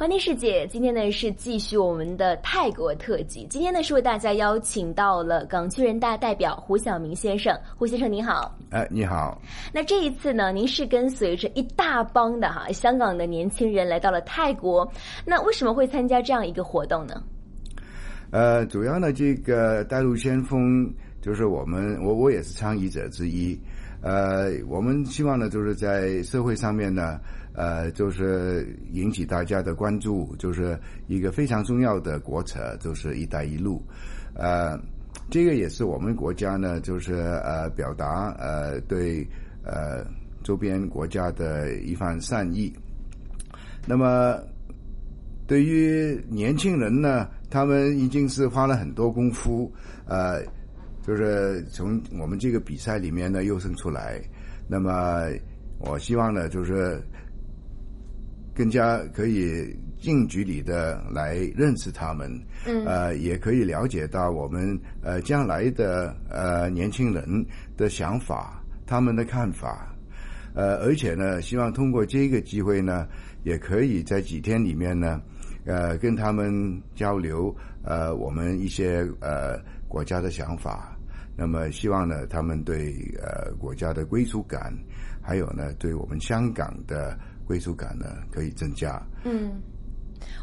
欢迎世界，今天呢是继续我们的泰国特辑。今天呢是为大家邀请到了港区人大代表胡晓明先生，胡先生您好。哎，你好。那这一次呢，您是跟随着一大帮的哈香港的年轻人来到了泰国，那为什么会参加这样一个活动呢？呃，主要呢，这个带路先锋就是我们，我我也是倡议者之一。呃，我们希望呢，就是在社会上面呢。呃，就是引起大家的关注，就是一个非常重要的国策，就是“一带一路”。呃，这个也是我们国家呢，就是呃，表达呃对呃周边国家的一番善意。那么，对于年轻人呢，他们已经是花了很多功夫，呃，就是从我们这个比赛里面呢优胜出来。那么，我希望呢，就是。更加可以近距离的来认识他们，嗯，呃，也可以了解到我们呃将来的呃年轻人的想法，他们的看法，呃，而且呢，希望通过这个机会呢，也可以在几天里面呢，呃，跟他们交流呃我们一些呃国家的想法，那么希望呢，他们对呃国家的归属感，还有呢，对我们香港的。归属感呢可以增加。嗯，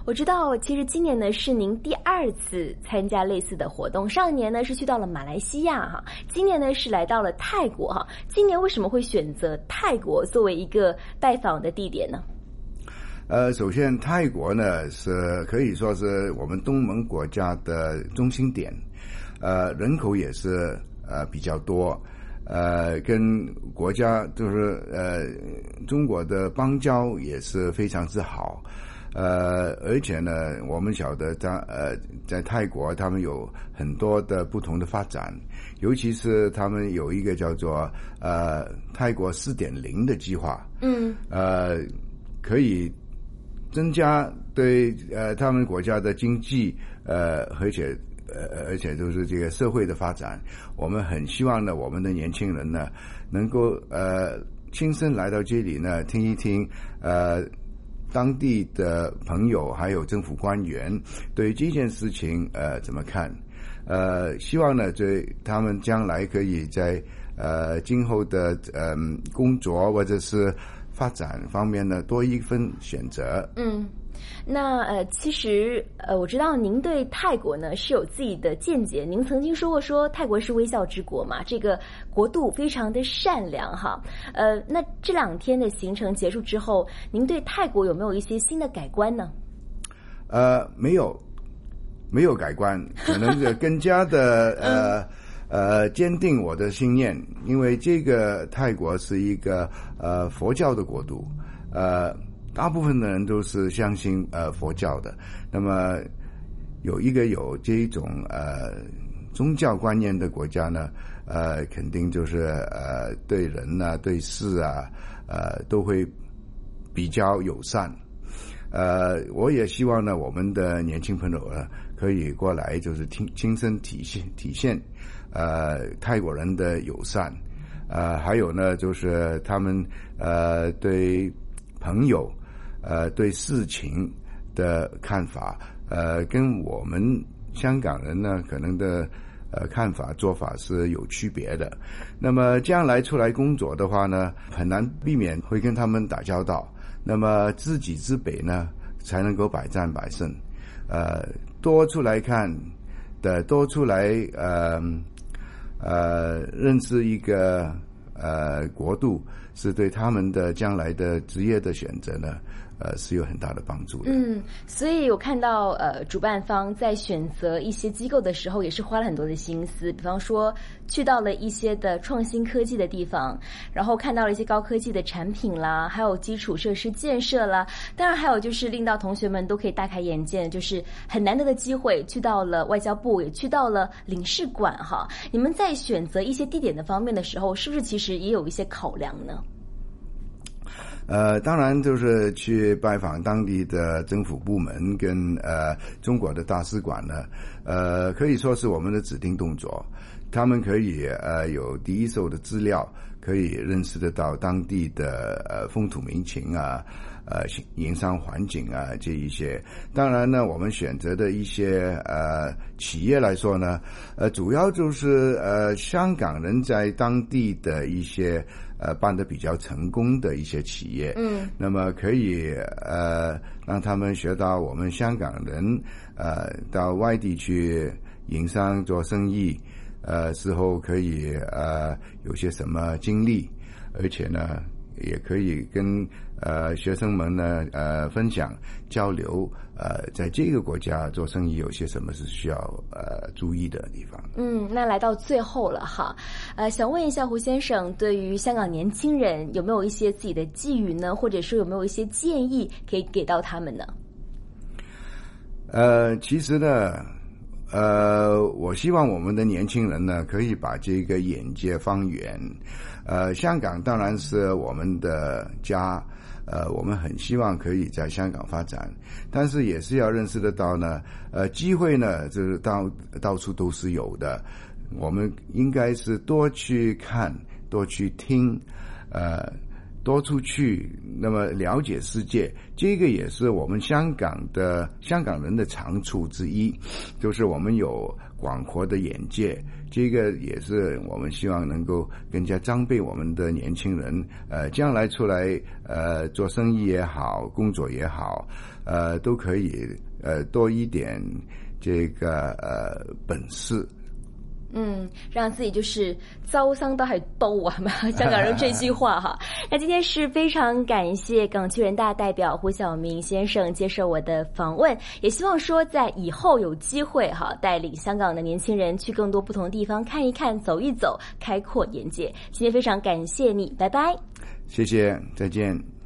我知道，其实今年呢是您第二次参加类似的活动。上一年呢是去到了马来西亚哈，今年呢是来到了泰国哈。今年为什么会选择泰国作为一个拜访的地点呢？呃，首先泰国呢是可以说是我们东盟国家的中心点，呃，人口也是呃比较多。呃，跟国家就是呃，中国的邦交也是非常之好，呃，而且呢，我们晓得在呃在泰国，他们有很多的不同的发展，尤其是他们有一个叫做呃泰国四点零的计划，嗯，呃，可以增加对呃他们国家的经济呃，而且。呃，而且就是这个社会的发展，我们很希望呢，我们的年轻人呢，能够呃亲身来到这里呢，听一听呃当地的朋友还有政府官员对这件事情呃怎么看，呃，希望呢，对他们将来可以在呃今后的嗯工作或者是发展方面呢多一份选择。嗯。那呃，其实呃，我知道您对泰国呢是有自己的见解。您曾经说过，说泰国是微笑之国嘛，这个国度非常的善良哈。呃，那这两天的行程结束之后，您对泰国有没有一些新的改观呢？呃，没有，没有改观，可能更加的 呃呃坚定我的信念，因为这个泰国是一个呃佛教的国度，呃。大部分的人都是相信呃佛教的，那么有一个有这种呃宗教观念的国家呢，呃，肯定就是呃对人呐、对事啊，呃都会比较友善。呃，我也希望呢，我们的年轻朋友呢，可以过来就是亲亲身体现体现呃泰国人的友善，呃，还有呢，就是他们呃对朋友。呃，对事情的看法，呃，跟我们香港人呢，可能的呃看法做法是有区别的。那么将来出来工作的话呢，很难避免会跟他们打交道。那么知己知彼呢，才能够百战百胜。呃，多出来看的，多出来呃呃认识一个呃国度，是对他们的将来的职业的选择呢。呃，是有很大的帮助的。嗯，所以我看到呃，主办方在选择一些机构的时候，也是花了很多的心思。比方说，去到了一些的创新科技的地方，然后看到了一些高科技的产品啦，还有基础设施建设啦。当然，还有就是令到同学们都可以大开眼界，就是很难得的机会，去到了外交部，也去到了领事馆哈。你们在选择一些地点的方面的时候，是不是其实也有一些考量呢？呃，当然就是去拜访当地的政府部门跟呃中国的大使馆呢，呃，可以说是我们的指定动作。他们可以呃有第一手的资料，可以认识得到当地的呃风土民情啊。呃，营商环境啊，这一些，当然呢，我们选择的一些呃企业来说呢，呃，主要就是呃香港人在当地的一些呃办的比较成功的一些企业，嗯，那么可以呃让他们学到我们香港人呃到外地去营商做生意，呃之后可以呃有些什么经历，而且呢。也可以跟呃学生们呢呃分享交流呃在这个国家做生意有些什么是需要呃注意的地方。嗯，那来到最后了哈，呃，想问一下胡先生，对于香港年轻人有没有一些自己的寄语呢？或者说有没有一些建议可以给到他们呢？呃，其实呢，呃，我希望我们的年轻人呢可以把这个眼界放远。呃，香港当然是我们的家，呃，我们很希望可以在香港发展，但是也是要认识得到呢，呃，机会呢，就是到到处都是有的，我们应该是多去看，多去听，呃，多出去，那么了解世界，这个也是我们香港的香港人的长处之一，就是我们有广阔的眼界。这个也是我们希望能够更加装备我们的年轻人，呃，将来出来呃做生意也好，工作也好，呃，都可以呃多一点这个呃本事。嗯，让自己就是遭伤都还兜啊，香港人这句话哈。那今天是非常感谢港区人大代表胡晓明先生接受我的访问，也希望说在以后有机会哈，带领香港的年轻人去更多不同的地方看一看、走一走，开阔眼界。今天非常感谢你，拜拜。谢谢，再见。